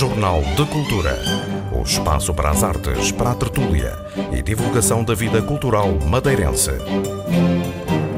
Jornal de Cultura. O espaço para as artes, para a tertúlia e divulgação da vida cultural madeirense.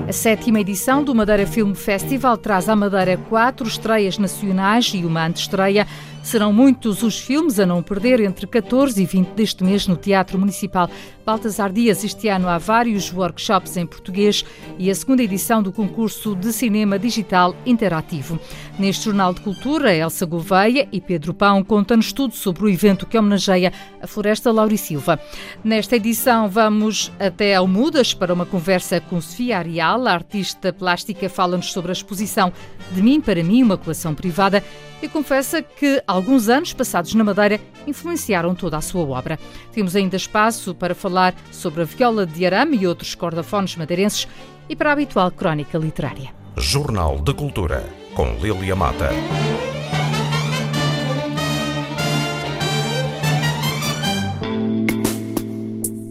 A sétima edição do Madeira Film Festival traz à Madeira quatro estreias nacionais e uma antestreia. Serão muitos os filmes a não perder entre 14 e 20 deste mês no Teatro Municipal Baltasar Dias. Este ano há vários workshops em português e a segunda edição do concurso de cinema digital interativo. Neste Jornal de Cultura, Elsa Gouveia e Pedro Pão contam-nos tudo sobre o evento que homenageia a Floresta Lauri Silva. Nesta edição vamos até ao Mudas para uma conversa com Sofia Arial, a artista plástica, fala-nos sobre a exposição De Mim para Mim, uma coleção privada e confessa que alguns anos passados na Madeira influenciaram toda a sua obra. Temos ainda espaço para falar sobre a viola de arame e outros cordafones madeirenses e para a habitual crónica literária. Jornal de Cultura, com Lilia Mata.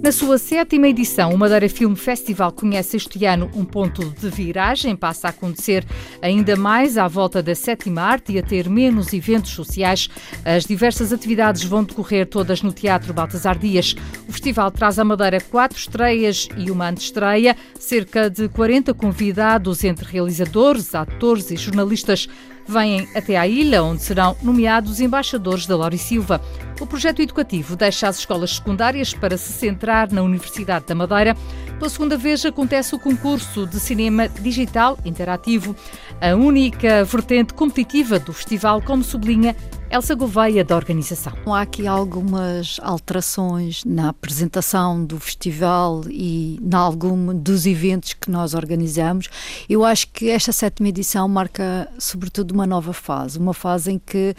Na sua sétima edição, o Madeira Film Festival conhece este ano um ponto de viragem, passa a acontecer ainda mais à volta da sétima arte e a ter menos eventos sociais. As diversas atividades vão decorrer todas no Teatro Baltasar Dias. O festival traz à Madeira quatro estreias e uma antestreia, cerca de 40 convidados entre realizadores, atores e jornalistas vêm até à ilha, onde serão nomeados embaixadores da Lori Silva. O projeto educativo deixa as escolas secundárias para se centrar na Universidade da Madeira. Pela segunda vez acontece o concurso de cinema digital interativo, a única vertente competitiva do festival, como sublinha Elsa Gouveia, da organização. Há aqui algumas alterações na apresentação do festival e em algum dos eventos que nós organizamos. Eu acho que esta sétima edição marca, sobretudo, uma nova fase, uma fase em que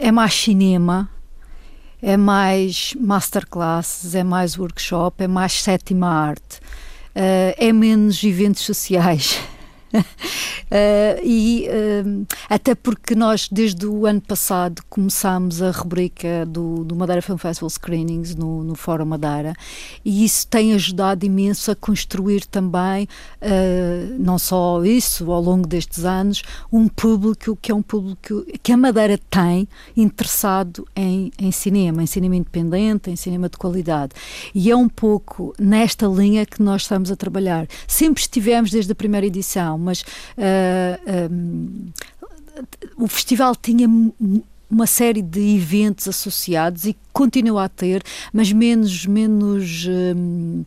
é mais cinema, é mais masterclasses, é mais workshop, é mais sétima arte, uh, é menos eventos sociais. uh, e uh, até porque nós desde o ano passado começámos a rubrica do, do Madeira Film Festival Screenings no, no Fórum Madeira e isso tem ajudado imenso a construir também uh, não só isso ao longo destes anos um público que é um público que a Madeira tem interessado em, em cinema, em cinema independente, em cinema de qualidade e é um pouco nesta linha que nós estamos a trabalhar. Sempre estivemos desde a primeira edição mas uh, ah, um, o festival tinha uma série de eventos associados e continua a ter, mas menos menos um,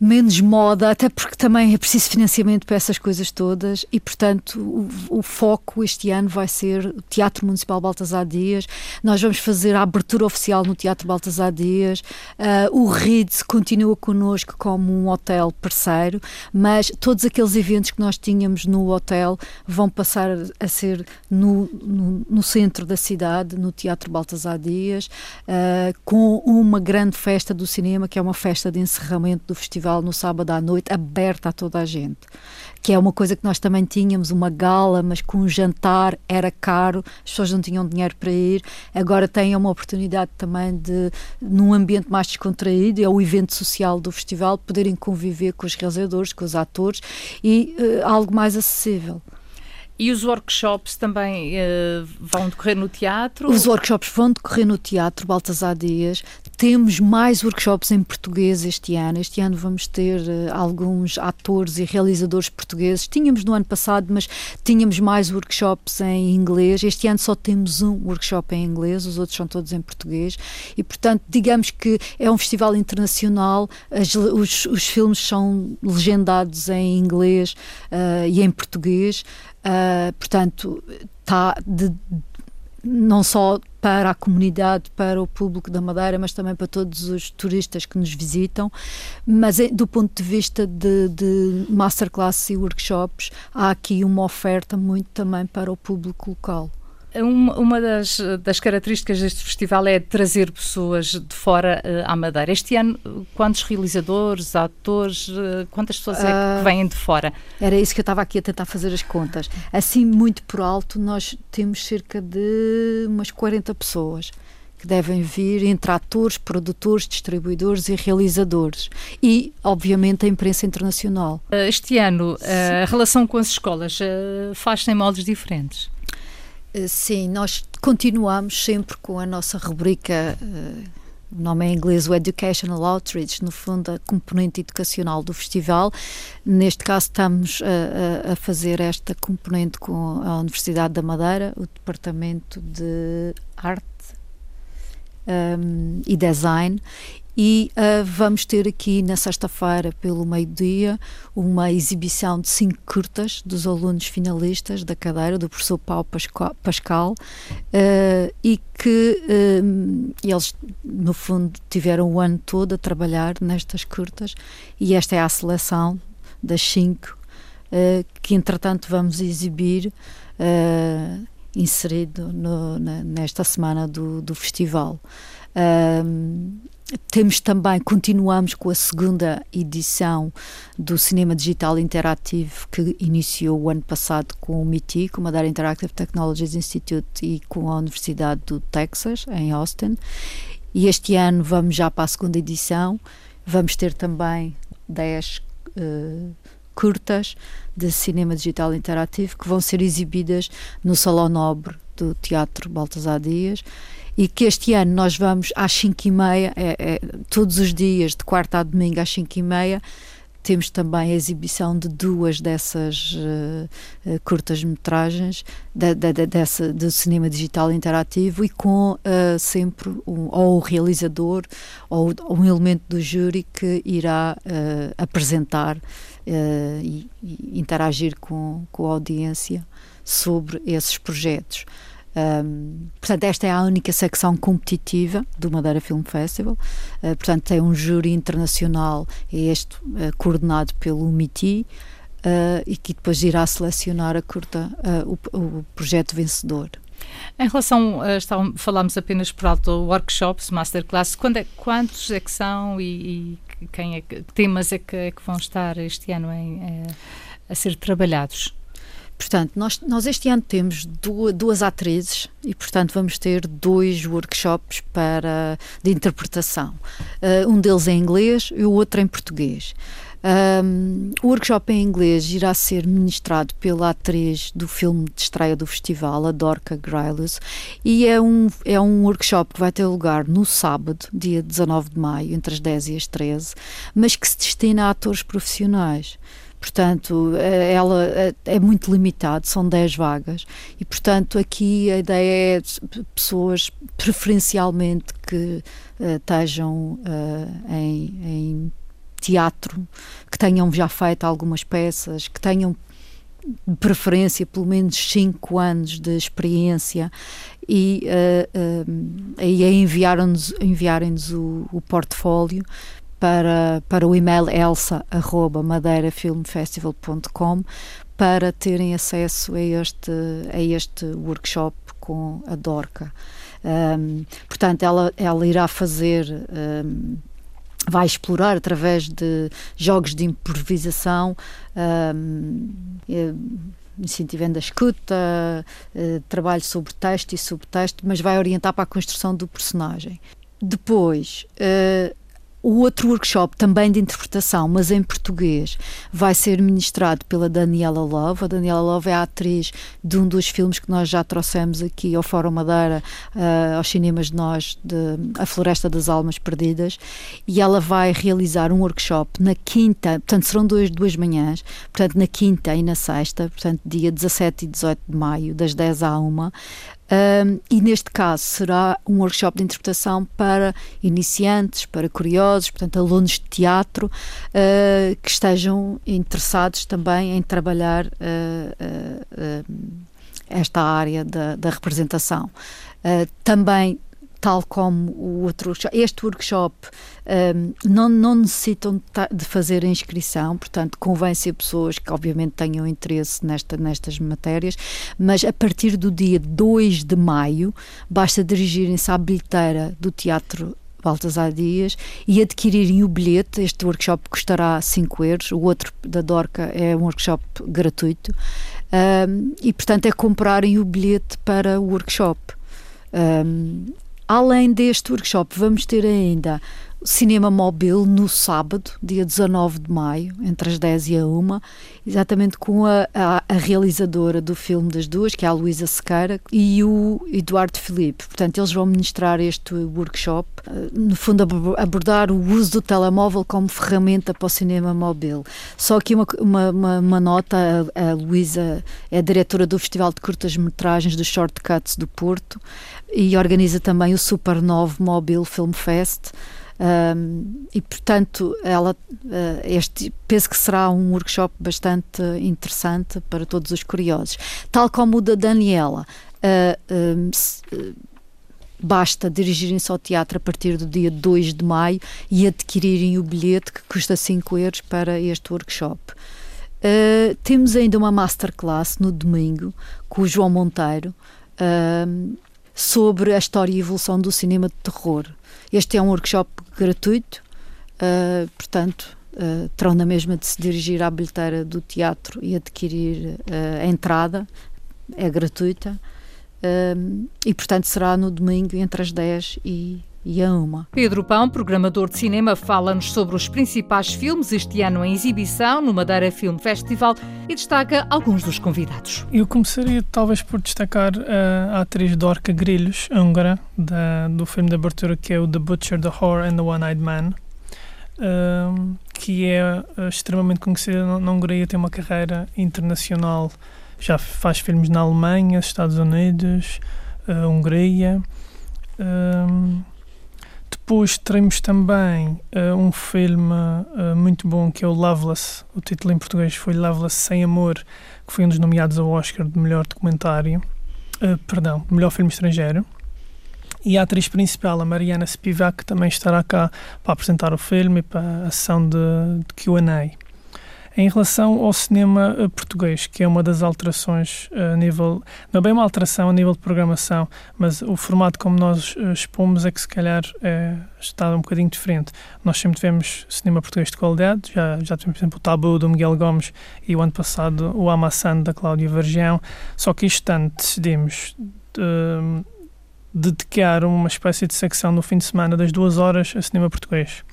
menos moda, até porque também é preciso financiamento para essas coisas todas e, portanto, o, o, foco este ano vai ser o Teatro Municipal Baltasar Dias. Nós vamos fazer a abertura oficial no Teatro Baltasar Dias. Uh, o RIDS continua connosco como um hotel parceiro, mas todos aqueles eventos que nós tínhamos no hotel vão passar a ser no, no, no centro da cidade, no Teatro Baltasar Dias, uh, com uma grande festa do cinema, que é uma festa de encerramento do festival festival no sábado à noite, aberta a toda a gente. Que é uma coisa que nós também tínhamos, uma gala, mas com um jantar era caro, as pessoas não tinham dinheiro para ir. Agora têm uma oportunidade também de, num ambiente mais descontraído, é o evento social do festival, poderem conviver com os realizadores, com os atores e uh, algo mais acessível. E os workshops também uh, vão decorrer no teatro? Os workshops vão decorrer no teatro Baltasar Dias. Temos mais workshops em português este ano. Este ano vamos ter uh, alguns atores e realizadores portugueses. Tínhamos no ano passado, mas tínhamos mais workshops em inglês. Este ano só temos um workshop em inglês, os outros são todos em português. E, portanto, digamos que é um festival internacional. As, os, os filmes são legendados em inglês uh, e em português. Uh, portanto, está não só para a comunidade, para o público da Madeira, mas também para todos os turistas que nos visitam. Mas do ponto de vista de, de masterclass e workshops, há aqui uma oferta muito também para o público local. Uma, uma das, das, características deste festival é trazer pessoas de fora uh, à Madeira. Este ano, quantos realizadores, atores, uh, quantas pessoas é que ah, vêm de fora? Era isso que eu estava aqui a tentar fazer as contas. Assim, muito por alto, nós temos cerca de umas 40 pessoas que devem vir entre atores, produtores, distribuidores e realizadores. E, obviamente, a imprensa internacional. Este ano, a relação com as escolas faz-se em moldes diferentes? Eh, sim, nós continuamos sempre com a nossa rubrica. Uh, o nome é em inglês, o Educational Outreach, no fundo, a componente educacional do festival. Neste caso, estamos a, a, fazer esta componente com a Universidade da Madeira, o Departamento de Arte um, e Design, e uh, vamos ter aqui na sexta-feira, pelo meio-dia, uma exibição de cinco curtas dos alunos finalistas da cadeira, do professor Paulo Pascal, uh, e que uh, eles, no fundo, tiveram o ano todo a trabalhar nestas curtas, e esta é a seleção das cinco que, entretanto, vamos exibir. inserido no, na, nesta semana do, do festival. Temos também, continuamos com a segunda edição do Cinema Digital Interativo que iniciou o ano passado com o MIT, com o Madeira Interactive Technologies Institute e com a Universidade do Texas, em Austin. E este ano vamos já para a segunda edição. Vamos ter também 10 uh, curtas de cinema digital interativo que vão ser exibidas no Salão Nobre do Teatro Baltasar Dias e que este ano nós vamos às 5 e meia, é, é, todos os dias, de quarta a domingo às 5 e meia, temos também a exibição de duas dessas uh, uh, curtas-metragens da, da, dessa, do cinema digital interativo e com uh, sempre um, ou o realizador ou um elemento do júri que irá apresentar e, e, interagir com, com a audiência sobre esses projetos. Um, portanto, esta é a única secção competitiva do Madeira Film Festival. Uh, portanto, tem um júri internacional, é este uh, coordenado pelo MITI, uh, e que depois irá selecionar a curta, o, o, projeto vencedor. Em relação, a, falámos apenas por alto workshops, masterclass, é, quantos é que são e, e quem é que, temas é que, é que, vão estar este ano em, é, a ser trabalhados? Portanto, nós, nós este ano temos duas, duas atrizes e, portanto, vamos ter dois workshops para, de interpretação. Uh, um deles em inglês e o outro em português. Um, o workshop em inglês irá ser ministrado pela atriz do filme de estreia do festival, a Dorca Grilus, e é um, é um workshop que vai ter lugar no sábado, dia 19 de maio, entre as 10 e as 13, mas que se destina a atores profissionais. Portanto, eh, ela eh, é muito limitado, são 10 vagas. E, portanto, aqui a ideia é pessoas preferencialmente que uh, estejam uh, em, em teatro, que tenham já feito algumas peças, que tenham de preferência pelo menos 5 anos de experiência. E uh, uh, aí enviaram-nos enviarem o, o portfólio para, para o e-mail elsa.madeirafilmfestival.com para terem acesso a este, a este workshop com a Dorca. Um, portanto, ela, ela irá fazer. Um, vai explorar através de jogos de improvisação, um, incentivando a escuta, uh, trabalho sobre texto e subtexto, mas vai orientar para a construção do personagem. Depois, uh, o outro workshop, também de interpretação, mas em português, vai ser ministrado pela Daniela Love. A Daniela Love é a atriz de um dos filmes que nós já trouxemos aqui ao Fórum Madeira, uh, aos cinemas de nós, de A Floresta das Almas Perdidas, e ela vai realizar um workshop na quinta, portanto serão duas, duas manhãs, portanto na quinta e na sexta, portanto dia 17 e 18 de maio, das 10 à 1, um, e neste caso será um workshop de interpretação para iniciantes, para curiosos, portanto, alunos de teatro uh, que estejam interessados também em trabalhar uh, uh, esta área da, da representação. também tal como o outro workshop. Este workshop um, não, não necessitam de fazer a inscrição, portanto, convém ser pessoas que, obviamente, tenham interesse nesta, nestas matérias, mas a partir do dia 2 de maio, basta dirigirem-se à bilheteira do Teatro Baltasar Dias e adquirirem o bilhete. Este workshop custará 5 euros, o outro da Dorca é um workshop gratuito. Um, e, portanto, é comprarem o bilhete para o workshop. Um, Além deste workshop, vamos ter ainda Cinema Móvel no sábado, dia 19 de maio, entre as 10 e a 1, exatamente com a, a, a realizadora do filme das duas, que é a Luísa Sequeira, e o Eduardo Filipe. Portanto, eles vão ministrar este workshop, eh, no fundo, abordar o uso do telemóvel como ferramenta para o cinema móvel. Só que uma, uma, uma, uma nota: a, a Luísa é diretora do Festival de Curtas-Metragens dos Shortcuts do Porto e organiza também o Supernova Mobile Film Fest. Um, e portanto ela uh, este penso que será um workshop bastante interessante para todos os curiosos tal como o da Daniela uh, um, se, uh, basta dirigirem-se ao teatro a partir do dia 2 de maio e adquirirem o bilhete que custa 5 euros para este workshop temos ainda uma masterclass no domingo com o João Monteiro sobre a história e evolução do cinema de terror. Este é um workshop gratuito, uh, portanto, uh, terão na mesma de se dirigir à bilheteira do teatro e adquirir uh, a entrada, é gratuita, e portanto será no domingo entre as 10 e e a uma. Pedro Pão, programador de cinema, fala-nos sobre os principais filmes este ano em exibição no Madeira Film Festival e destaca alguns dos convidados. Eu começaria talvez por destacar a atriz Dorca Grilhos, húngara, da, do filme de abertura que é o The Butcher, The Horror and the One-Eyed Man. Um, que é uh, extremamente conhecida na Hungria, tem uma carreira internacional, já faz filmes na Alemanha, Estados Unidos, uh, Hungria. Um, depois teremos também uh, um filme uh, muito bom que é o Loveless. O título em português foi Loveless Sem Amor, que foi um dos nomeados ao Oscar de melhor documentário, uh, perdão, melhor filme estrangeiro. E a atriz principal, a Mariana Spivak, também estará cá para apresentar o filme e para a sessão de, de QA. Em relação ao cinema uh, português, que é uma das alterações uh, a nível. Não é bem uma alteração a nível de programação, mas o formato como nós uh, expomos é que se calhar está um bocadinho diferente. Nós sempre tivemos cinema português de qualidade, já, já tivemos, por exemplo, o Tabu do Miguel Gomes e o ano passado o Amassando da Cláudia Vergião, só que este ano decidimos. dedicar uma espécie de secção no fim de semana das duas horas a cinema português.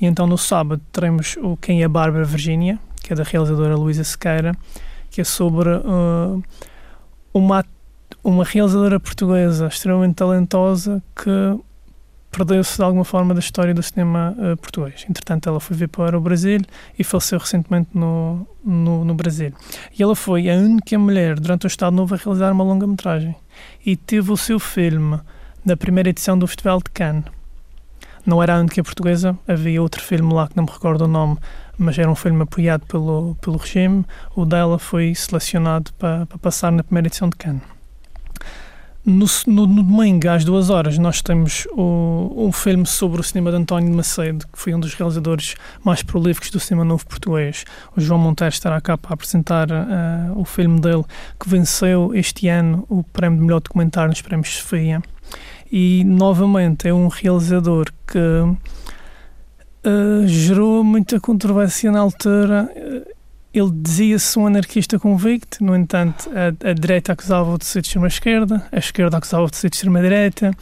E então no sábado teremos o Quem é Bárbara Virgínia, que é da realizadora Luísa Sequeira, que é sobre uh, uma, uma realizadora portuguesa extremamente talentosa que perdeu-se de alguma forma da história do cinema uh, português. Entretanto, ela foi ver para o Brasil e faleceu recentemente no, no, no, Brasil. E ela foi a única mulher durante o Estado Novo a realizar uma longa-metragem e teve o seu filme na primeira edição do Festival de Cannes. Não era a única portuguesa, havia outro filme lá que não me recordo o nome, mas era um filme apoiado pelo, pelo regime. O dela foi selecionado para, para passar na primeira edição de Cannes. No, no, no, domingo, às duas horas, nós temos o, um filme sobre o cinema de António de Macedo, que foi um dos realizadores mais prolíficos do cinema novo português. O João Monteiro estará cá para apresentar uh, o filme dele, que venceu este ano o prémio de melhor documentário nos prémios Sofia. E, novamente, é um realizador que uh, gerou muita controvérsia na altura. Uh, ele dizia-se um anarquista convicto, no entanto, a, a direita acusava-o de ser de extrema-esquerda, a esquerda acusava-o de ser de extrema-direita.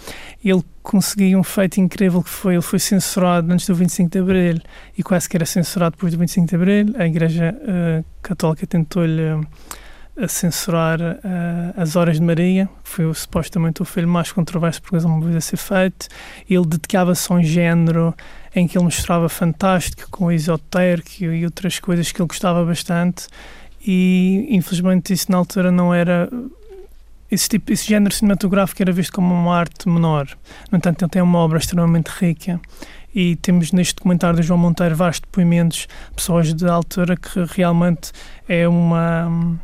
Ele conseguiu um feito incrível que foi, ele foi censurado antes do 25 de Abril e quase que era censurado depois do 25 de Abril. A Igreja uh, Católica tentou-lhe a censurar uh, As Horas de Maria, foi supostamente o filme mais controverso porque uma vez a ser feito. Ele dedicava-se a um género em que ele mostrava fantástico, com esotérico e outras coisas que ele gostava bastante. E infelizmente isso na altura não era. Esse, tipo, esse género cinematográfico era visto como uma arte menor. No entanto, ele tem uma obra extremamente rica e temos neste documentário de João Monteiro vários depoimentos de pessoas de altura que realmente é uma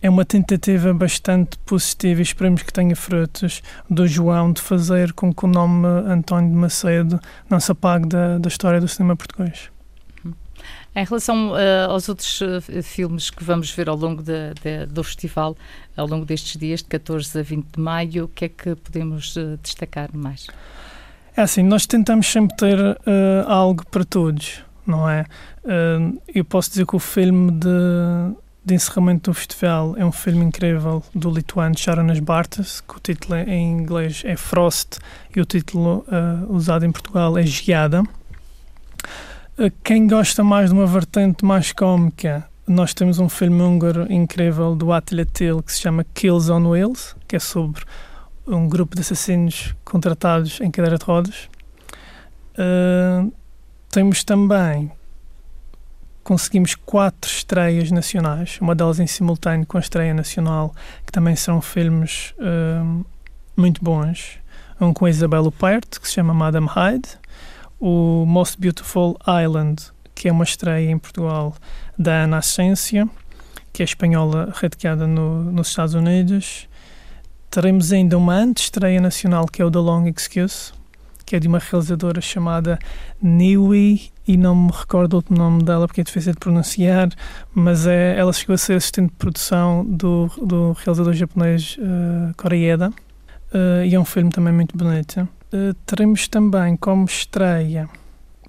é uma tentativa bastante positiva e esperemos que tenha frutos do João de fazer com que o nome António de Macedo não se apague da, da história do cinema português. Em relação uh, aos outros uh, filmes que vamos ver ao longo de, de, do festival, ao longo destes dias, de 14 a 20 de maio, o que é que podemos uh, destacar mais? É assim, nós tentamos sempre ter algo para todos, não é? eu posso dizer que o filme de de encerramento do festival é um filme incrível do lituano Sharonas Bartas, que o título em inglês é Frost e o título uh, usado em Portugal é Geada. Quem gosta mais de uma vertente mais cómica, nós temos um filme húngaro incrível do Attila Till que se chama Kills on Wheels, que é sobre um grupo de assassinos contratados em cadeira de rodas. Uh, temos também conseguimos quatro estreias nacionais, uma delas em simultâneo com a estreia nacional, que também são filmes uh, muito bons. Um com a Isabel Huppert, que se chama Madame Hyde, o Most Beautiful Island, que é uma estreia em Portugal da Ana Ascência, que é espanhola radicada no, nos Estados Unidos. Teremos ainda uma antestreia nacional, que é o The Long Excuse, que é de uma realizadora chamada Niwi, e não me recordo o nome dela porque é difícil de pronunciar, mas é, ela chegou a ser assistente de produção do, do realizador japonês uh, Koreeda, uh, e é um filme também muito bonito. Uh, teremos também como estreia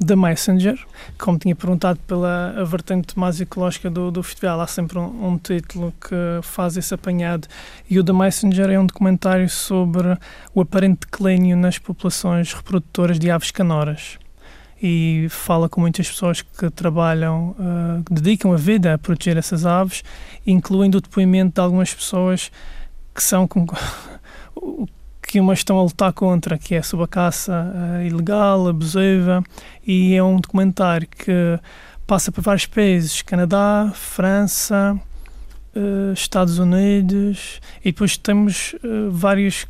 The Messenger, como tinha perguntado pela vertente mais ecológica do, do festival, há sempre um, um, título que faz esse apanhado. E o The Messenger é um documentário sobre o aparente declínio nas populações reprodutoras de aves canoras. E fala com muitas pessoas que trabalham, uh, que dedicam a vida a proteger essas aves, incluindo o depoimento de algumas pessoas que são com, que umas estão a lutar contra, que é sobre a caça uh, ilegal, abusiva, e é um documentário que passa por vários países, Canadá, França, uh, Estados Unidos, e depois temos uh, várias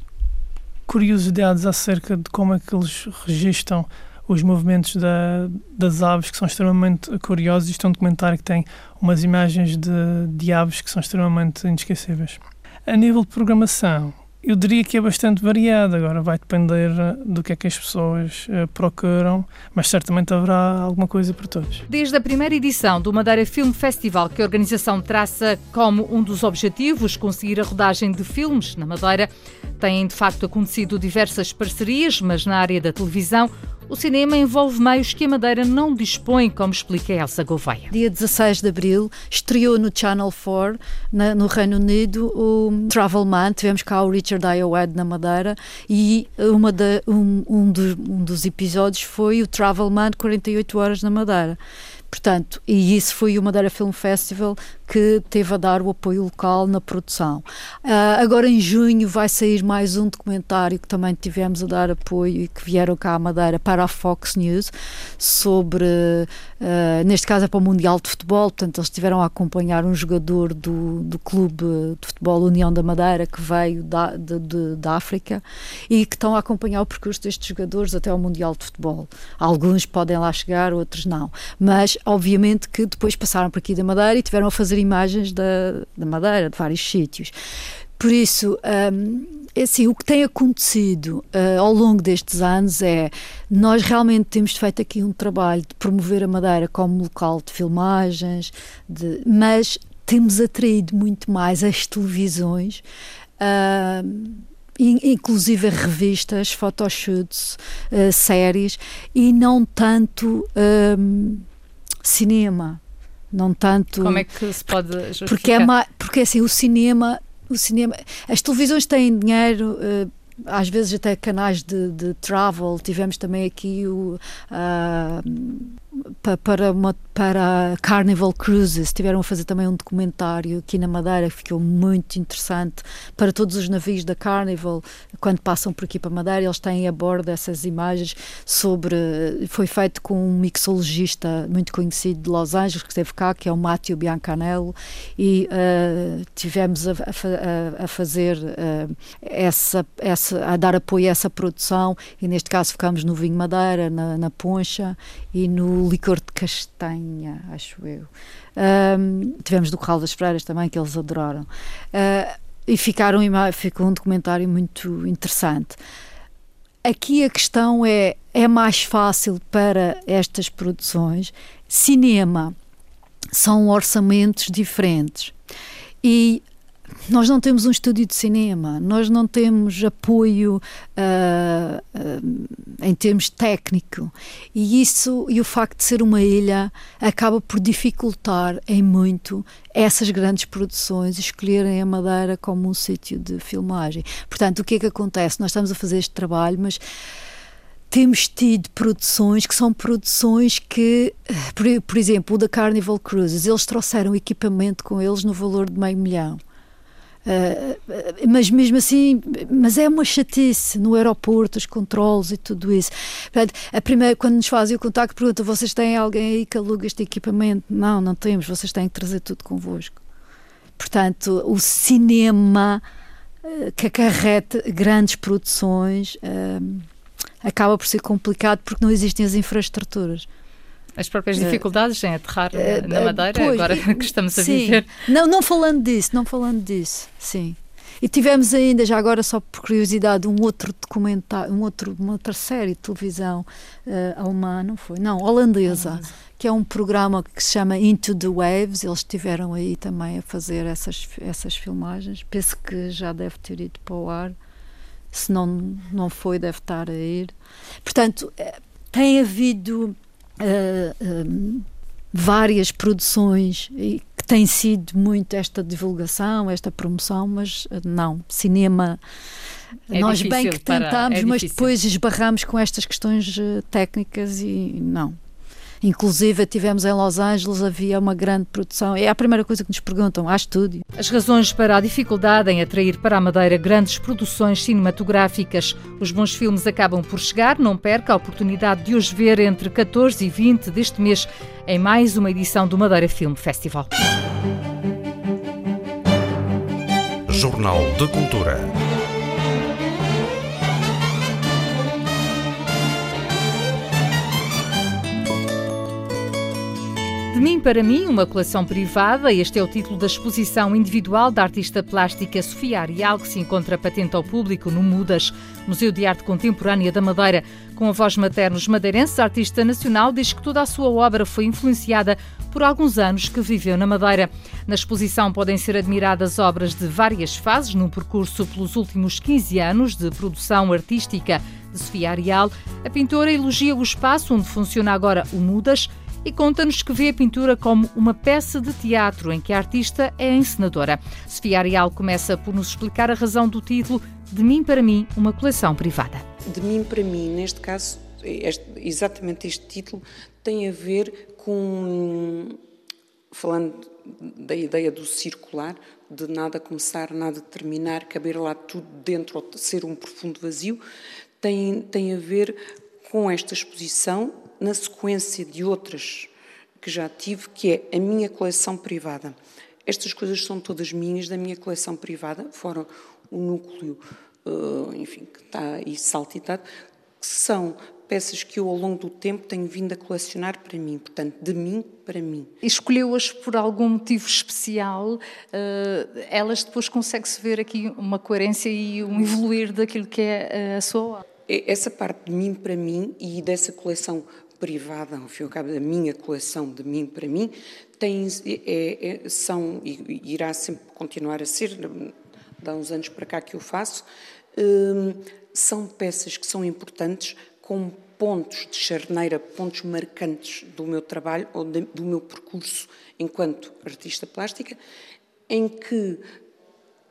curiosidades acerca de como é que eles registram os movimentos da, das aves que são extremamente curiosos. Isto é um documentário que tem umas imagens de, de aves que são extremamente inesquecíveis. A nível de programação, eu diria que é bastante variado, agora vai depender eh, do que é que as pessoas uh, procuram, mas certamente haverá alguma coisa para todos. Desde a primeira edição do Madeira Film Festival, que a organização traça como um dos objetivos conseguir a rodagem de filmes na Madeira, têm de facto acontecido diversas parcerias, mas na área da televisão o cinema envolve meios que a Madeira não dispõe, como explica Elsa Gouveia. Dia 16 de abril estreou no Channel 4, na, no Reino Unido, o Travel Man. Tivemos cá o Richard Iowed na Madeira e uma um, um, dos, um dos episódios foi o Travel Man 48 horas na Madeira. Portanto, e isso foi o Madeira Film Festival que teve a dar o apoio local na produção. Uh, agora em junho vai sair mais um documentário que também tivemos a dar apoio e que vieram cá à Madeira para a Fox News sobre, uh, neste caso é para o Mundial de Futebol, portanto eles estiveram a acompanhar um jogador do, do Clube de Futebol União da Madeira que veio da, de, de, da África e que estão a acompanhar o percurso destes jogadores até ao Mundial de Futebol. Alguns podem lá chegar, outros não. Mas obviamente que depois passaram por aqui da Madeira e tiveram a fazer imagens da, da Madeira, de vários sítios. Por isso, um, é assim, o que tem acontecido uh, ao longo destes anos é nós realmente temos feito aqui um trabalho de promover a Madeira como local de filmagens, de, mas temos atraído muito mais as televisões. Uh, inclusive revistas, photoshoots, uh, séries e não tanto um, cinema não tanto como é que se pode justificar? porque é porque assim o cinema o cinema as televisões têm dinheiro uh, às vezes até canais de, de travel tivemos também aqui o uh, para, uma, para Carnival Cruises. Estiveram a fazer também um documentário aqui na Madeira que ficou muito interessante para todos os navios da Carnival. Quando passam por aqui para Madeira, eles têm a bordo essas imagens sobre. Foi feito com um mixologista muito conhecido de Los Angeles que esteve cá, que é o Matteo Biancanello, e uh, tivemos a, a, a fazer uh, essa, essa, a dar apoio a essa produção. E neste caso ficamos no Vinho Madeira, na, na Poncha e no licor de castanha, acho eu. Um, tivemos do Corral das Freiras também, que eles adoraram. Uh, e ficaram, ficou um documentário muito interessante. Aqui a questão é: é mais fácil para estas produções? Cinema são orçamentos diferentes. E nós não temos um estúdio de cinema, nós não temos apoio uh, uh, em termos técnico e isso e o facto de ser uma ilha acaba por dificultar em muito essas grandes produções escolherem a Madeira como um sítio de filmagem. Portanto, o que é que acontece? Nós estamos a fazer este trabalho, mas temos tido produções que são produções que, por, por, exemplo, o da Carnival Cruises, eles trouxeram equipamento com eles no valor de meio milhão. Uh, mas mesmo assim, mas é uma chatice no aeroporto, os controles e tudo isso. Portanto, a primeira, quando nos fazem o contacto, pergunta: vocês têm alguém aí que aluga este equipamento? Não, não temos, vocês têm que trazer tudo convosco. Portanto, o cinema uh, que acarreta grandes produções. Acaba por ser complicado porque não existem as infraestruturas. As próprias eh, dificuldades em aterrar uh, na Madeira, pois, agora que estamos a sim. viver. Não, não falando disso, não falando disso, sim. E tivemos ainda, já agora só por curiosidade, um outro documentário, um outro, uma outra série de televisão uh, alemã, não foi? Não, holandesa, que é um programa que se chama Into the Waves. Eles estiveram aí também a fazer essas, essas filmagens. Penso que já deve ter ido para o ar se não, não foi, deve estar a ir. Portanto, eh, tem havido uh, um, várias produções e que tem sido muito esta divulgação, esta promoção, mas não, cinema. É nós bem que tentámos, é mas depois esbarramos com estas questões técnicas e não, Inclusive, tivemos em Los Angeles, havia uma grande produção. É a primeira coisa que nos perguntam, há estúdio. As razões para a dificuldade em atrair para a Madeira grandes produções cinematográficas. Os bons filmes acabam por chegar, não perca a oportunidade de os ver entre 14 e 20 deste mês em mais uma edição do Madeira Film Festival. Jornal de Cultura. De mim para mim, uma coleção privada, este é o título da exposição individual da artista plástica Sofia Arial, que se encontra patente ao público no Mudas, Museu de Arte Contemporânea da Madeira. Com a voz materna os madeirenses, a artista nacional diz que toda a sua obra foi influenciada por alguns anos que viveu na Madeira. Na exposição podem ser admiradas obras de várias fases, num percurso pelos últimos 15 anos de produção artística de Sofia Arial. A pintora elogia o espaço onde funciona agora o Mudas e conta-nos que vê a pintura como uma peça de teatro em que a artista é a encenadora. Sofia Arial começa por nos explicar a razão do título De Mim para Mim, uma coleção privada. De Mim para Mim, neste caso, este, exatamente este título tem a ver com, falando da ideia do circular, de nada começar, nada terminar, caber lá tudo dentro, ser um profundo vazio, tem, tem a ver com esta exposição na sequência de outras que já tive, que é a minha coleção privada. Estas coisas são todas minhas da minha coleção privada, fora o núcleo, uh, enfim, que está aí saltitado, que são peças que eu ao longo do tempo tenho vindo a colecionar para mim, portanto, de mim para mim. Escolheu-as por algum motivo especial? Uh, elas depois consegue-se ver aqui uma coerência e um evoluir daquilo que é a sua obra? É, essa parte de mim para mim e dessa coleção privada, ao fim e ao cabo da minha coleção de mim para mim, tem, é, é, são, e irá sempre continuar a ser, há uns anos para cá que eu faço, hum, são peças que são importantes com pontos de charneira, pontos marcantes do meu trabalho ou de, do meu percurso enquanto artista plástica, em que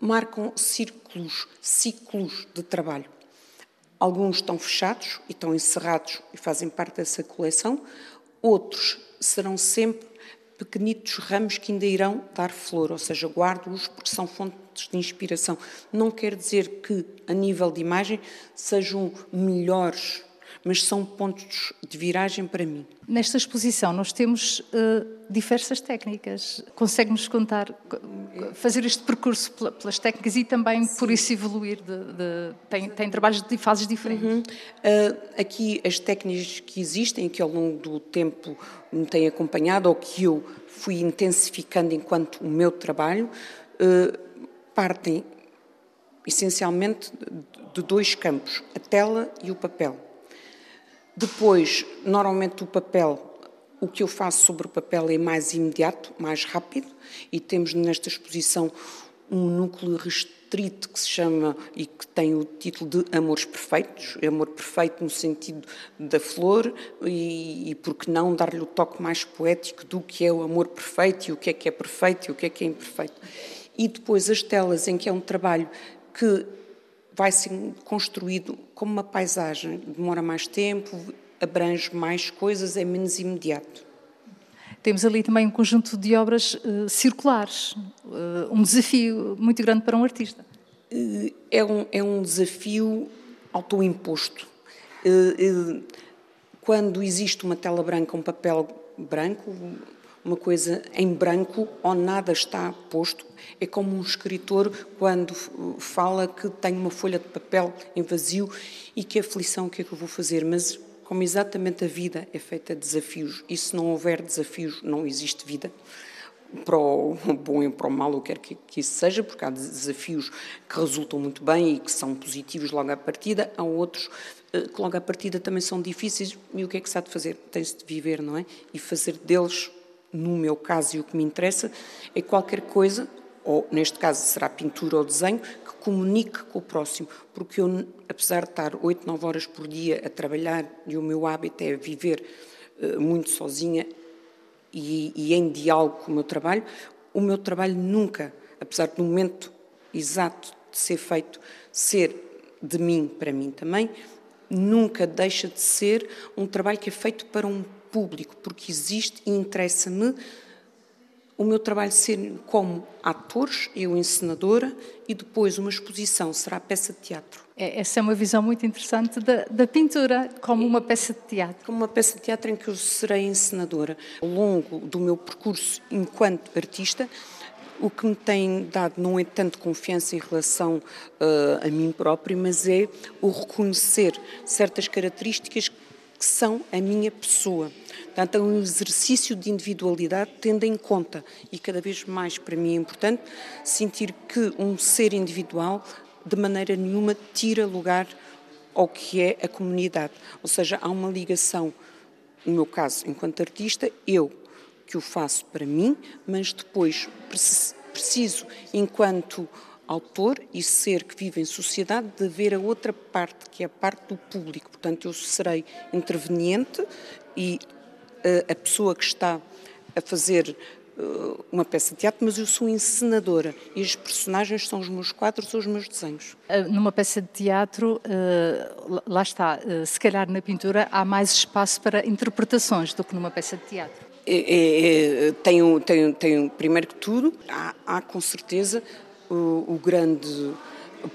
marcam círculos, ciclos de trabalho. Alguns estão fechados e estão encerrados e fazem parte dessa coleção, outros serão sempre pequenitos ramos que ainda irão dar flor, ou seja, guardo-os porque são fontes de inspiração. Não quer dizer que, a nível de imagem, sejam melhores mas são pontos de viragem para mim. Nesta exposição nós temos uh, diversas técnicas. Consegue-nos contar, fazer este percurso pelas técnicas e também Sim. por isso evoluir? De, de, tem, tem, trabalhos de fases diferentes? Uhum. Uh, aqui as técnicas que existem, que ao longo do tempo me têm acompanhado ou que eu fui intensificando enquanto o meu trabalho, uh, partem essencialmente de dois campos, a tela e o papel. Depois, normalmente o papel, o que eu faço sobre o papel é mais imediato, mais rápido, e temos nesta exposição um núcleo restrito que se chama e que tem o título de Amores Perfeitos, amor perfeito no sentido da flor e, e por que não dar-lhe o toque mais poético do que é o amor perfeito e o que é que é perfeito e o que é que é imperfeito. E depois as telas em que é um trabalho que vai ser construído como uma paisagem, demora mais tempo, abrange mais coisas, é menos imediato. Temos ali também um conjunto de obras uh, circulares, uh, um desafio muito grande para um artista. Uh, é, um, é um desafio autoimposto. quando existe uma tela branca, um papel branco, uma coisa em branco ou nada está posto. É como um escritor quando fala que tem uma folha de papel em vazio e que aflição, o que é que eu vou fazer? Mas como exatamente a vida é feita de desafios, e se não houver desafios, não existe vida, para o bom e para o mal, eu quero que, que isso seja, porque há desafios que resultam muito bem e que são positivos logo à partida, há outros eh, que logo à partida também são difíceis, e o que é que se há de fazer? Tem-se de viver, não é? E fazer deles, no meu caso, e o que me interessa, é qualquer coisa, ou neste caso será pintura ou desenho, comunique com o próximo, porque eu, apesar de estar 8, 9 horas por dia a trabalhar e o meu hábito é viver uh, muito sozinha e, e, em diálogo com o meu trabalho, o meu trabalho nunca, apesar do momento exato de ser feito, ser de mim para mim também, nunca deixa de ser um trabalho que é feito para um público, porque existe e interessa-me o meu trabalho ser como atores, eu encenadora, e depois uma exposição será peça de teatro. É, essa é uma visão muito interessante da, da, pintura como uma peça de teatro. Como uma peça de teatro em que eu serei encenadora. Ao longo do meu percurso enquanto artista, o que me tem dado não é tanto confiança em relação uh, a mim próprio, mas é o reconhecer certas características que são a minha pessoa. Portanto, é um exercício de individualidade tendo em conta, e cada vez mais para mim é importante, sentir que um ser individual de maneira nenhuma tira lugar ao que é a comunidade. Ou seja, há uma ligação, no meu caso, enquanto artista, eu que o faço para mim, mas depois preciso, enquanto autor e ser que vive em sociedade, de ver a outra parte, que é a parte do público. Portanto, eu serei interveniente e a pessoa que está a fazer uh, uma peça de teatro, mas eu sou encenadora e os personagens são os meus quadros ou os meus desenhos. Uh, numa peça de teatro, uh, lá está, se calhar na pintura há mais espaço para interpretações do que numa peça de teatro. É, é, é, tenho, tenho, tenho, primeiro que tudo, há, há com certeza o, o grande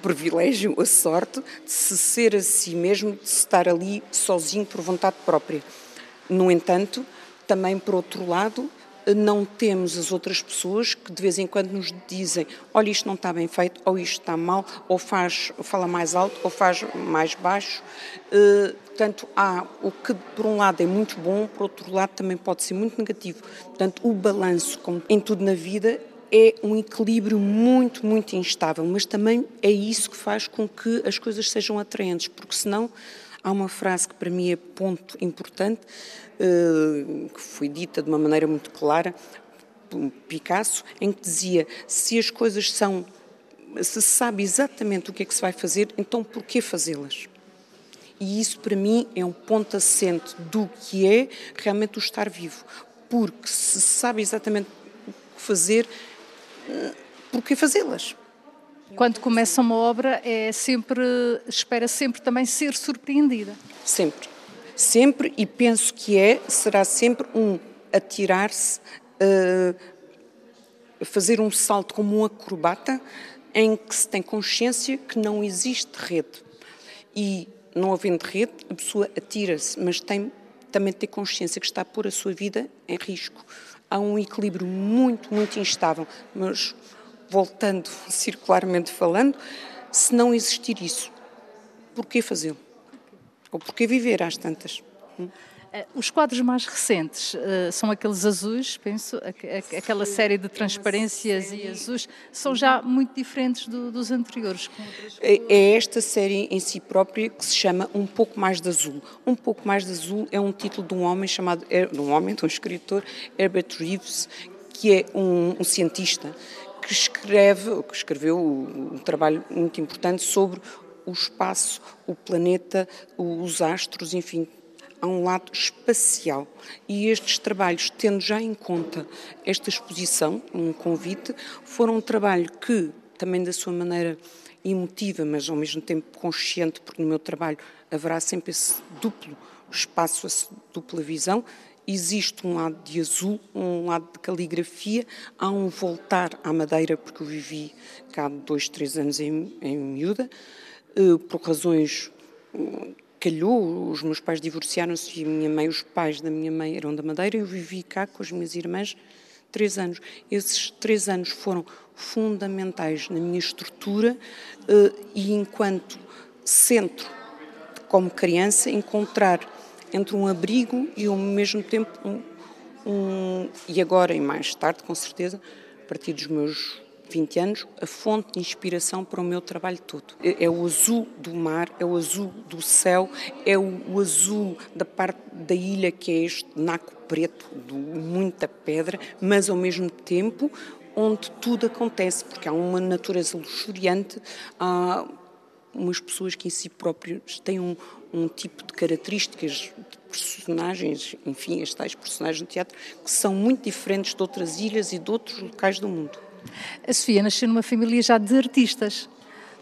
privilégio, a sorte de se ser a si mesmo, de estar ali sozinho por vontade própria. No entanto, também por outro lado, não temos as outras pessoas que de vez em quando nos dizem olha isto não está bem feito, ou isto está mal, ou faz, fala mais alto, ou faz mais baixo. Uh, portanto, há o que por um lado é muito bom, por outro lado também pode ser muito negativo. Portanto, o balanço, como em tudo na vida, é um equilíbrio muito, muito instável, mas também é isso que faz com que as coisas sejam atraentes, porque senão Há uma frase que para mim é ponto importante, eh, que foi dita de uma maneira muito clara, por Picasso, em que dizia: se as coisas são. se sabe exatamente o que é que se vai fazer, então por que fazê-las? E isso para mim é um ponto assente do que é realmente o estar vivo. Porque se sabe exatamente o que fazer, por que fazê-las? Quando começa uma obra, é sempre, espera sempre também ser surpreendida. Sempre. Sempre, e penso que é, será sempre um atirar-se, uh, fazer um salto como um acrobata, em que se tem consciência que não existe rede. E, não havendo rede, a pessoa atira-se, mas tem também ter consciência que está a pôr a sua vida em risco. Há um equilíbrio muito, muito instável, mas voltando circularmente falando, se não existir isso, porquê fazê-lo? Ou porquê viver às tantas? Hum? Eh, os quadros mais recentes uh, são aqueles azuis, penso, aquela série de transparências e azuis, são já muito diferentes do, dos anteriores. É, é esta série em si própria que se chama Um Pouco Mais de Azul. Um Pouco Mais de Azul é um título de um homem chamado, de um homem, de um escritor, Herbert Reeves, que é um, um cientista que escreve, que escreveu um trabalho muito importante sobre o espaço, o planeta, os astros, enfim, há um lado espacial. E estes trabalhos, tendo já em conta esta exposição, um convite, foram um trabalho que também da sua maneira emotiva, mas ao mesmo tempo consciente, porque no meu trabalho haverá sempre esse duplo espaço, essa dupla visão. Existe um lado de azul, um lado de caligrafia, há um voltar à madeira, porque eu vivi cá dois, três anos em, em miúda, eh, por razões calhou, os meus pais divorciaram-se e minha mãe, os pais da minha mãe eram da Madeira, eu vivi cá com as minhas irmãs três anos. Esses três anos foram fundamentais na minha estrutura eh, e enquanto centro, como criança, encontrar entre um abrigo e ao mesmo tempo um, um e agora e mais tarde, com certeza, a partir dos meus 20 anos, a fonte de inspiração para o meu trabalho todo. É, é o azul do mar, é o azul do céu, é o, azul da parte da ilha que é este naco preto, de muita pedra, mas ao mesmo tempo onde tudo acontece, porque há uma natureza luxuriante, há umas pessoas que em si próprias têm um, um tipo de características de personagens, enfim, as tais personagens no teatro, que são muito diferentes de outras ilhas e de outros locais do mundo. A Sofia nasceu numa família já de artistas.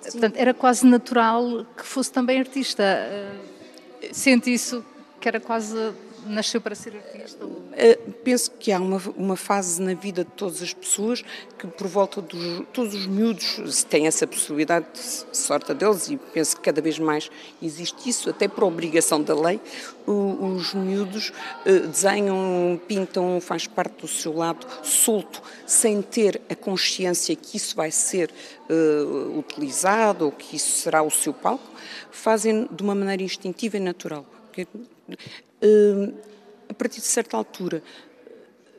Sim. Portanto, era quase natural que fosse também artista. Eh, sente isso que era quase nasceu para ser artista? Uh, penso que há uma, uma fase na vida de todas as pessoas que, por volta dos todos os miúdos, têm essa possibilidade, de sorte a deles, e penso que cada vez mais existe isso, até por obrigação da lei. Os miúdos uh, desenham, pintam, faz parte do seu lado solto, sem ter a consciência que isso vai ser uh, utilizado ou que isso será o seu palco, fazem de uma maneira instintiva e natural. Hum, a partir de certa altura,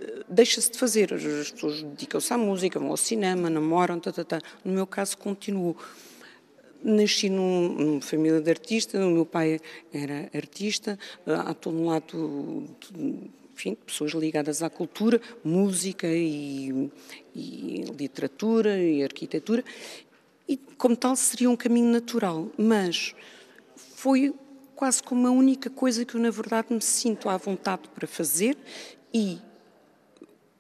eh, deixa-se de fazer. As pessoas dedicam-se à música, vão ao cinema, namoram, tá, tá, tá. No meu caso, continuo. Nasci num, numa família de artistas, o meu pai era artista, eh, há todo um lado de, enfim, pessoas ligadas à cultura, música e, e literatura e arquitetura, e como tal seria um caminho natural, mas foi quase como a única coisa que eu, na verdade, me sinto à vontade para fazer e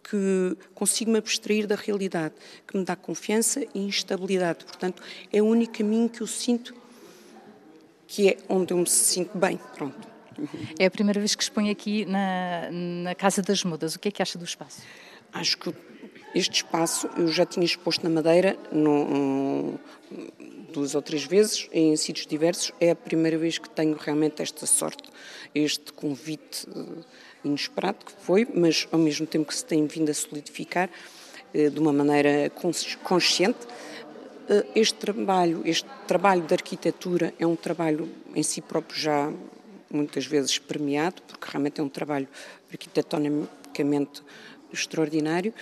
que consigo me abstrair da realidade, que me dá confiança e instabilidade. Portanto, é o único caminho que eu sinto que é onde eu me sinto bem. Pronto. É a primeira vez que expõe aqui na, na Casa das Mudas. O que é que acha do espaço? Acho que este espaço eu já tinha exposto na Madeira, no, duas ou três vezes em sítios diversos. É a primeira vez que tenho realmente esta sorte, este convite eh, inesperado que foi, mas ao mesmo tempo que se tem vindo a solidificar eh, de uma maneira consciente. Eh, este trabalho, este trabalho de arquitetura é um trabalho em si próprio já muitas vezes premiado, porque realmente é um trabalho arquitetonicamente extraordinário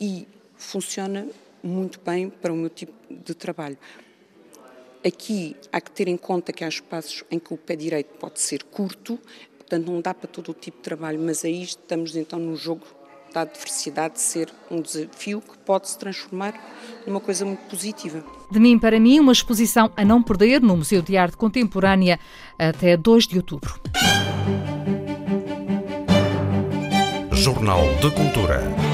e funciona muito bem para o meu tipo de trabalho. Aqui há que ter em conta que há espaços em que o pé direito pode ser curto, portanto não dá para todo o tipo de trabalho, mas aí estamos então no jogo da diversidade de ser um desafio que pode se transformar numa coisa muito positiva. De mim para mim, uma exposição a não perder no Museu de Arte Contemporânea até 2 de outubro. Jornal de Cultura.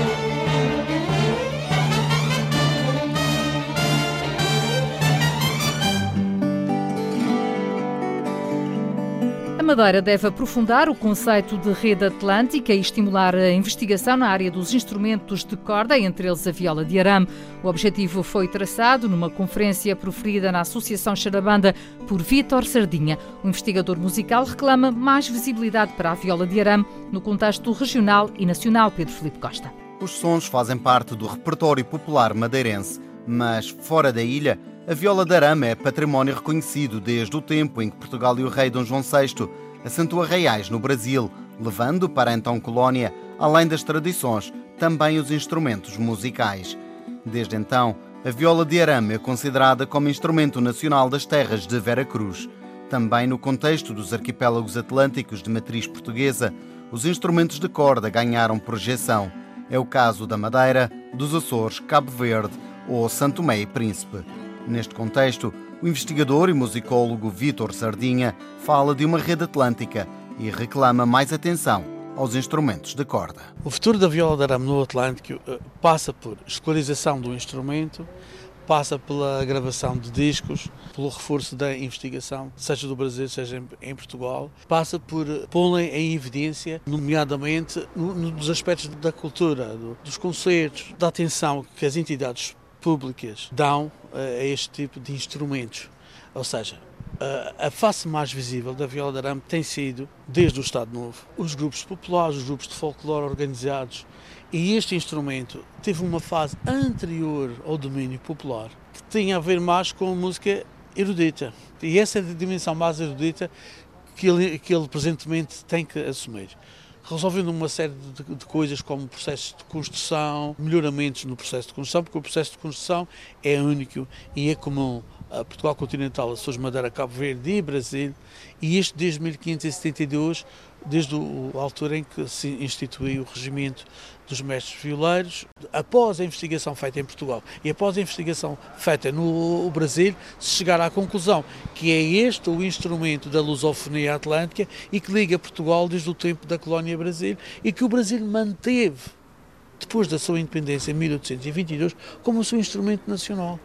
Madeira deve aprofundar o conceito de rede atlântica e estimular a investigação na área dos instrumentos de corda, entre eles a viola de arame. O objetivo foi traçado numa conferência proferida na Associação Charabanda por Vítor Sardinha. O investigador musical reclama mais visibilidade para a viola de arame no contexto regional e nacional. Pedro Felipe Costa. Os sons fazem parte do repertório popular madeirense, mas fora da ilha, a viola de arame é património reconhecido desde o tempo em que Portugal e o rei Dom João VI assentou arraiais no Brasil, levando para a então colónia, além das tradições, também os instrumentos musicais. Desde então, a viola de arame é considerada como instrumento nacional das terras de Vera Cruz. Também no contexto dos arquipélagos atlânticos de matriz portuguesa, os instrumentos de corda ganharam projeção. É o caso da Madeira, dos Açores, Cabo Verde ou Santo Tomé e Príncipe. Neste contexto, o investigador e musicólogo Vítor Sardinha fala de uma rede atlântica e reclama mais atenção aos instrumentos de corda. O futuro da viola de arame no Atlântico eh, passa por escolarização do instrumento, passa pela gravação de discos, pelo reforço da investigação, seja do Brasil, seja em, Portugal, passa por pô-la em evidência, nomeadamente nos aspectos da cultura, do, dos concertos, da atenção que as entidades públicas dão eh, a este tipo de instrumentos. Ou seja, a face mais visível da viola de arame tem sido, desde o Estado Novo, os grupos populares, os grupos de folclore organizados. E este instrumento teve uma fase anterior ao domínio popular, que tinha a ver mais com a música erudita. E essa é a dimensão mais erudita que ele, que ele presentemente tem que assumir resolvendo uma série de, de, coisas como processos de construção, melhoramentos no processo de construção, porque o processo de construção é único e é comum Portugal continental, Açores, Madeira, Cabo Verde e Brasil, e este desde 1572, desde a altura em que se instituiu o regimento dos mestres violeiros, após a investigação feita em Portugal e após a investigação feita no Brasil, se chegar à conclusão que é este o instrumento da lusofonia atlântica e que liga Portugal desde o tempo da colónia Brasil e que o Brasil manteve, depois da sua independência em 1822, como o seu instrumento nacional.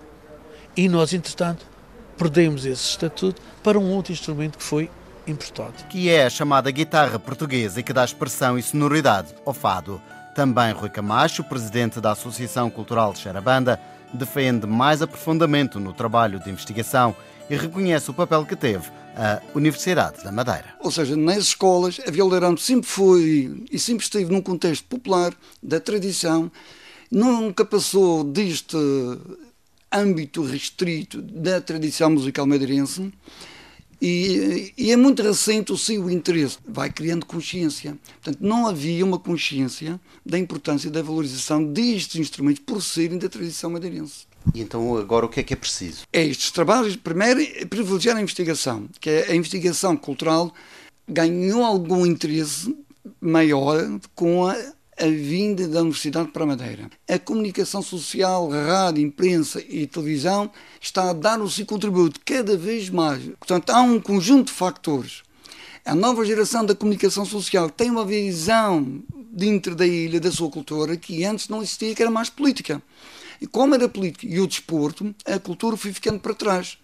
E nós, entretanto, perdemos esse estatuto para um outro instrumento que foi importado. Que é a chamada guitarra portuguesa e que dá expressão e sonoridade ao fado. Também Rui Camacho, presidente da Associação Cultural de Xarabanda, defende mais aprofundamento no trabalho de investigação e reconhece o papel que teve a Universidade da Madeira. Ou seja, nas escolas, a violeirão sempre foi e sempre esteve num contexto popular, da tradição, nunca passou deste âmbito restrito da tradição musical madeirense e, e, é muito recente o seu interesse. Vai criando consciência. Portanto, não havia uma consciência da importância da valorização destes instrumentos por serem da tradição madeirense. E então agora o que é que é preciso? É estes trabalhos, primeiro, privilegiar a investigação, que é a investigação cultural ganhou algum interesse maior com a a vinda da Universidade para a Madeira. A comunicação social, rádio, imprensa e televisão está a dar o seu contributo cada vez mais. Portanto, há um conjunto de fatores. A nova geração da comunicação social tem uma visão dentro da ilha, da sua cultura, que antes não existia, que era mais política. E como era política e o desporto, a cultura foi ficando para trás.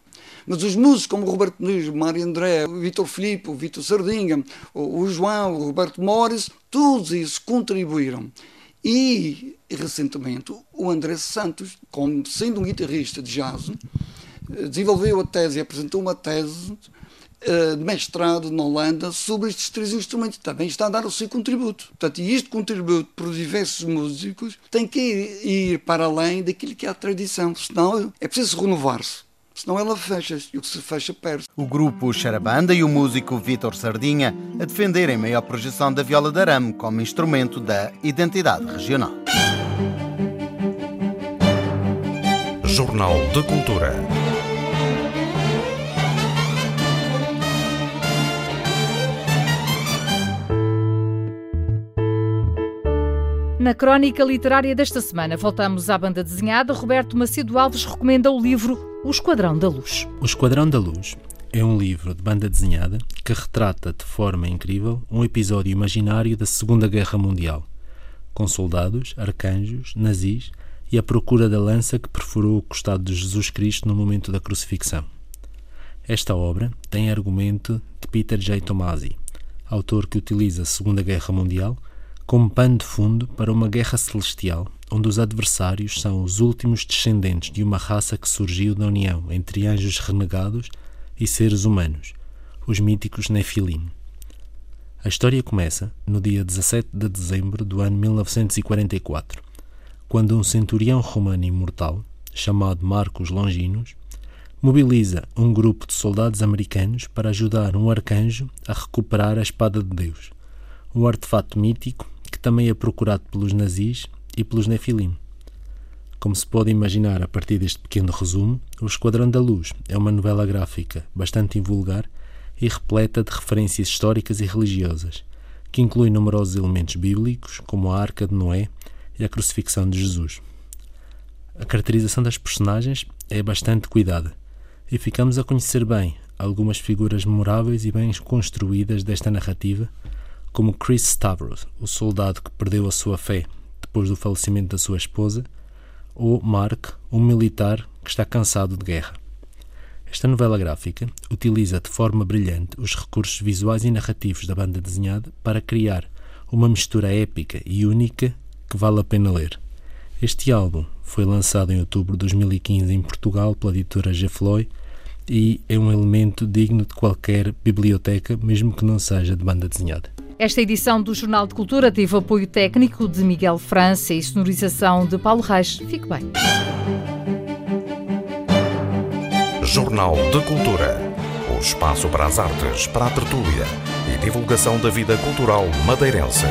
Mas os músicos como o Roberto Nunes, o Mário André, o Vitor Filipe, o Vitor Sardinha, o, João, o Roberto Morris, todos esses contribuíram. E, recentemente, o André Santos, como sendo um guitarrista de jazz, desenvolveu a tese e apresentou uma tese uh, de mestrado na Holanda sobre estes três instrumentos. Também está a dar o seu contributo. Portanto, este contributo por diversos músicos tem que ir para além daquilo que é a tradição, senão é preciso renovar-se senão ela fecha e o que se fecha perde. O grupo Charabanda e o músico Vítor Sardinha a defenderem maior projeção da viola de arame como instrumento da identidade regional. Jornal de Cultura. Na crónica literária desta semana, voltamos à banda desenhada. Roberto Macedo Alves recomenda o livro o Esquadrão da Luz. O Esquadrão da Luz é um livro de banda desenhada que retrata de forma incrível um episódio imaginário da Segunda Guerra Mundial, com soldados, arcanjos, nazis e a procura da lança que perfurou o costado de Jesus Cristo no momento da crucifixão. Esta obra tem argumento de Peter J. Tomasi, autor que utiliza a Segunda Guerra Mundial como pano de fundo para uma guerra celestial onde os adversários são os últimos descendentes de uma raça que surgiu da união entre anjos renegados e seres humanos, os míticos Nephilim. A história começa no dia 17 de dezembro do ano 1944, quando um centurião romano imortal, chamado Marcos Longinos, mobiliza um grupo de soldados americanos para ajudar um arcanjo a recuperar a espada de Deus, um artefato mítico também é procurado pelos nazis e pelos Nefilim. Como se pode imaginar a partir deste pequeno resumo, O Esquadrão da Luz é uma novela gráfica bastante invulgar e repleta de referências históricas e religiosas, que inclui numerosos elementos bíblicos, como a Arca de Noé e a crucifixão de Jesus. A caracterização das personagens é bastante cuidada e ficamos a conhecer bem algumas figuras memoráveis e bem construídas desta narrativa, como Chris Stavros, o soldado que perdeu a sua fé depois do falecimento da sua esposa, ou Mark, um militar que está cansado de guerra. Esta novela gráfica utiliza de forma brilhante os recursos visuais e narrativos da banda desenhada para criar uma mistura épica e única que vale a pena ler. Este álbum foi lançado em outubro de 2015 em Portugal pela editora Gefloy e é um elemento digno de qualquer biblioteca, mesmo que não seja de banda desenhada. Esta edição do Jornal de Cultura teve apoio técnico de Miguel França e sonorização de Paulo Reis. Fique bem. Jornal de Cultura. O espaço para as artes, para a tertúlia e divulgação da vida cultural madeirense.